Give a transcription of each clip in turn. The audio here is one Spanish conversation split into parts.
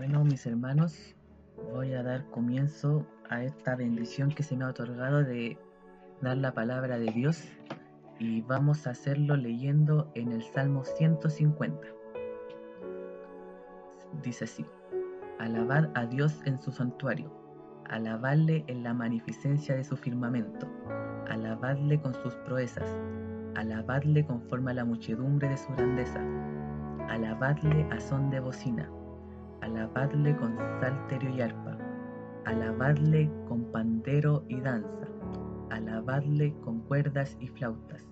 Bueno, mis hermanos, voy a dar comienzo a esta bendición que se me ha otorgado de dar la palabra de Dios y vamos a hacerlo leyendo en el Salmo 150. Dice así, alabad a Dios en su santuario, alabadle en la magnificencia de su firmamento, alabadle con sus proezas, alabadle conforme a la muchedumbre de su grandeza, alabadle a son de bocina alabadle con salterio y arpa, alabadle con pandero y danza, alabadle con cuerdas y flautas,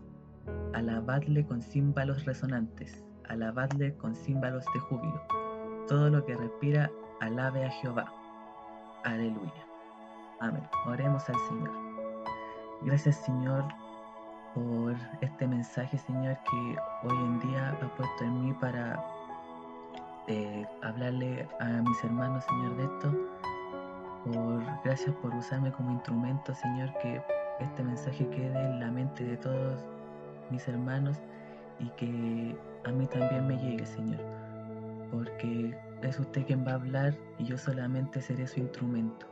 alabadle con címbalos resonantes, alabadle con címbalos de júbilo. Todo lo que respira, alabe a Jehová. Aleluya. Amén. Oremos al Señor. Gracias Señor por este mensaje Señor que hoy en día ha puesto en mí para eh, hablarle a mis hermanos, Señor, de esto. Por, gracias por usarme como instrumento, Señor, que este mensaje quede en la mente de todos mis hermanos y que a mí también me llegue, Señor. Porque es usted quien va a hablar y yo solamente seré su instrumento.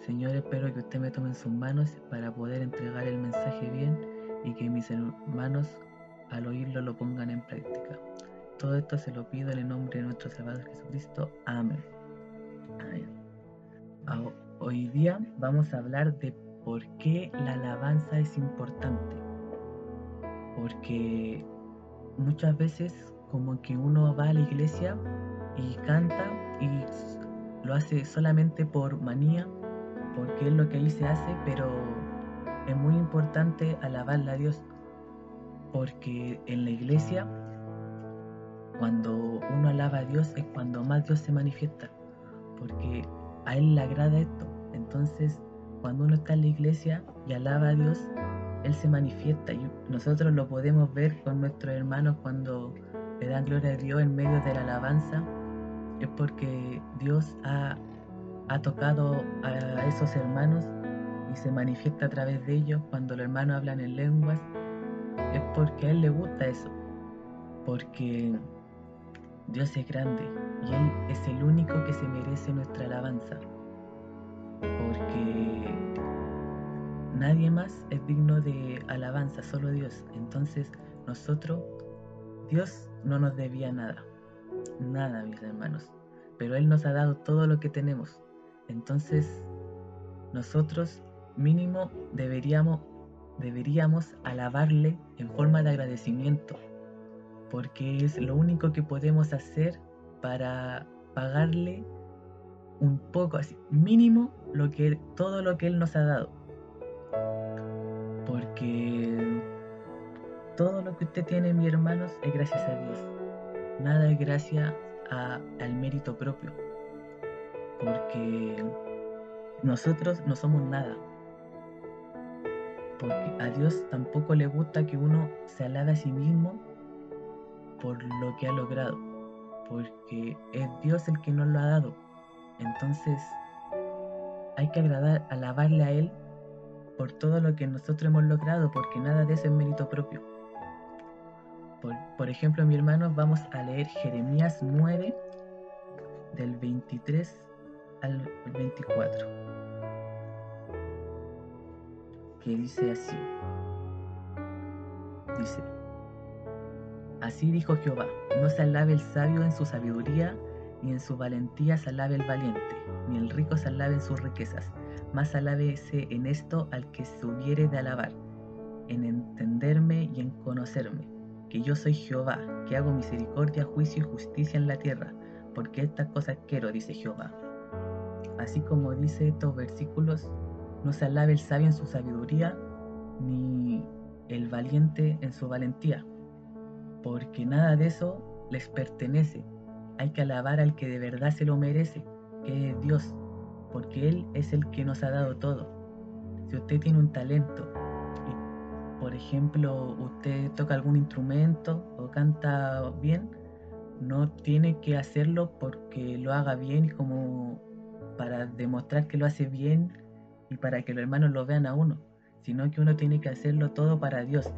Señor, espero que usted me tome en sus manos para poder entregar el mensaje bien y que mis hermanos al oírlo lo pongan en práctica. Todo esto se lo pido en el nombre de nuestro Salvador Jesucristo. Amén. Hoy día vamos a hablar de por qué la alabanza es importante. Porque muchas veces como que uno va a la iglesia y canta y lo hace solamente por manía, porque es lo que ahí se hace, pero es muy importante alabarle a Dios, porque en la iglesia cuando uno alaba a Dios es cuando más Dios se manifiesta, porque a Él le agrada esto. Entonces, cuando uno está en la iglesia y alaba a Dios, Él se manifiesta y nosotros lo podemos ver con nuestros hermanos cuando le dan gloria a Dios en medio de la alabanza. Es porque Dios ha, ha tocado a esos hermanos y se manifiesta a través de ellos cuando los hermanos hablan en lenguas. Es porque a Él le gusta eso. Porque Dios es grande y Él es el único que se merece nuestra alabanza, porque nadie más es digno de alabanza, solo Dios. Entonces nosotros, Dios no nos debía nada, nada mis hermanos, pero Él nos ha dado todo lo que tenemos. Entonces nosotros mínimo deberíamos, deberíamos alabarle en forma de agradecimiento porque es lo único que podemos hacer para pagarle un poco así, mínimo lo que todo lo que él nos ha dado. Porque todo lo que usted tiene, mi hermanos, es gracias a Dios. Nada es gracias al mérito propio. Porque nosotros no somos nada. Porque a Dios tampoco le gusta que uno se alabe a sí mismo por lo que ha logrado, porque es Dios el que nos lo ha dado. Entonces hay que agradar, alabarle a Él por todo lo que nosotros hemos logrado, porque nada de eso es mérito propio. Por, por ejemplo, mi hermano, vamos a leer Jeremías 9, del 23 al 24, que dice así. Dice, Así dijo Jehová, no se alabe el sabio en su sabiduría, ni en su valentía se alabe el valiente, ni el rico se alabe en sus riquezas, mas alábese en esto al que se hubiere de alabar, en entenderme y en conocerme, que yo soy Jehová, que hago misericordia, juicio y justicia en la tierra, porque estas cosas quiero, dice Jehová. Así como dice estos versículos, no se alabe el sabio en su sabiduría, ni el valiente en su valentía, porque nada de eso les pertenece. Hay que alabar al que de verdad se lo merece, que es Dios, porque Él es el que nos ha dado todo. Si usted tiene un talento, por ejemplo usted toca algún instrumento o canta bien, no tiene que hacerlo porque lo haga bien como para demostrar que lo hace bien y para que los hermanos lo vean a uno, sino que uno tiene que hacerlo todo para Dios,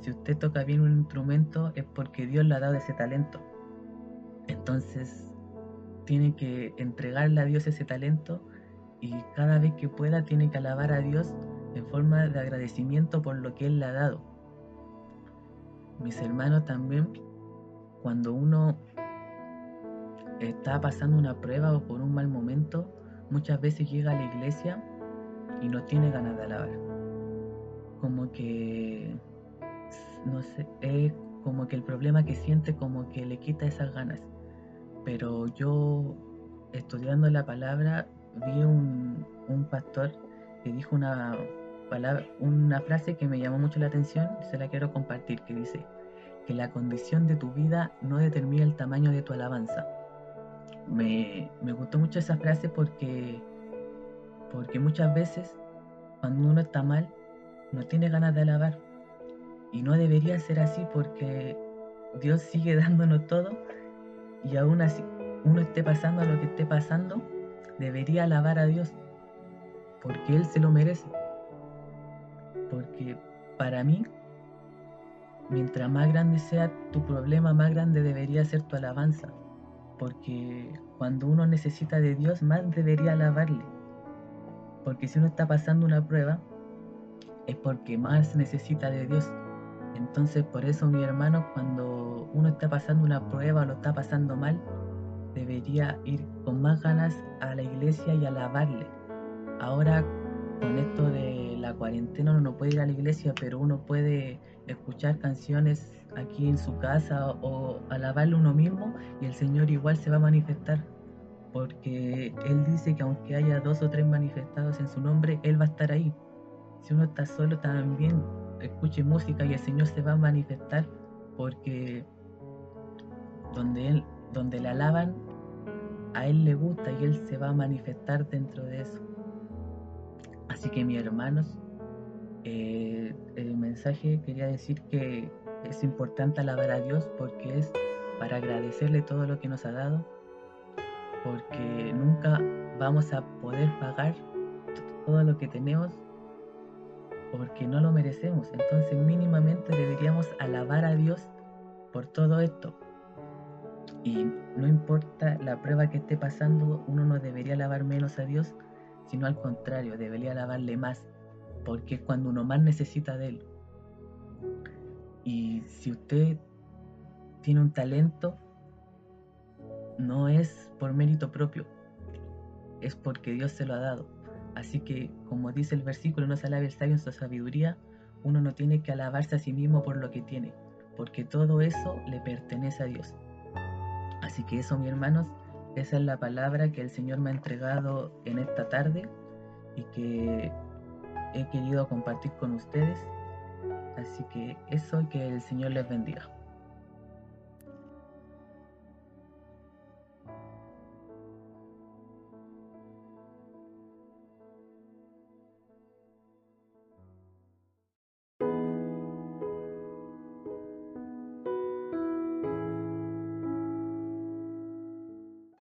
si usted toca bien un instrumento es porque Dios le ha dado ese talento. Entonces, tiene que entregarle a Dios ese talento y cada vez que pueda tiene que alabar a Dios en forma de agradecimiento por lo que Él le ha dado. Mis hermanos también, cuando uno está pasando una prueba o por un mal momento, muchas veces llega a la iglesia y no tiene ganas de alabar. Como que, no sé, es como que el problema que siente como que le quita esas ganas. Pero yo, estudiando la palabra, vi un, un pastor que dijo una, palabra, una frase que me llamó mucho la atención, se la quiero compartir, que dice que la condición de tu vida no determina el tamaño de tu alabanza. Me, me gustó mucho esa frase porque, porque muchas veces cuando uno está mal no tiene ganas de alabar. Y no debería ser así porque Dios sigue dándonos todo y aún así uno esté pasando lo que esté pasando, debería alabar a Dios porque Él se lo merece. Porque para mí, mientras más grande sea tu problema, más grande debería ser tu alabanza. Porque cuando uno necesita de Dios, más debería alabarle. Porque si uno está pasando una prueba, es porque más necesita de Dios. Entonces por eso mi hermano, cuando uno está pasando una prueba o lo está pasando mal, debería ir con más ganas a la iglesia y alabarle. Ahora con esto de la cuarentena uno no puede ir a la iglesia, pero uno puede escuchar canciones aquí en su casa o alabarle uno mismo y el Señor igual se va a manifestar. Porque Él dice que aunque haya dos o tres manifestados en su nombre, Él va a estar ahí. Si uno está solo también escuche música y el Señor se va a manifestar porque donde Él, donde le alaban, a Él le gusta y Él se va a manifestar dentro de eso. Así que mis hermanos, eh, el mensaje quería decir que es importante alabar a Dios porque es para agradecerle todo lo que nos ha dado, porque nunca vamos a poder pagar todo lo que tenemos porque no lo merecemos. Entonces mínimamente deberíamos alabar a Dios por todo esto. Y no importa la prueba que esté pasando, uno no debería alabar menos a Dios, sino al contrario, debería alabarle más, porque es cuando uno más necesita de Él. Y si usted tiene un talento, no es por mérito propio, es porque Dios se lo ha dado. Así que, como dice el versículo, no se alabe el sabio en su sabiduría, uno no tiene que alabarse a sí mismo por lo que tiene, porque todo eso le pertenece a Dios. Así que eso, mis hermanos, esa es la palabra que el Señor me ha entregado en esta tarde y que he querido compartir con ustedes. Así que eso, que el Señor les bendiga.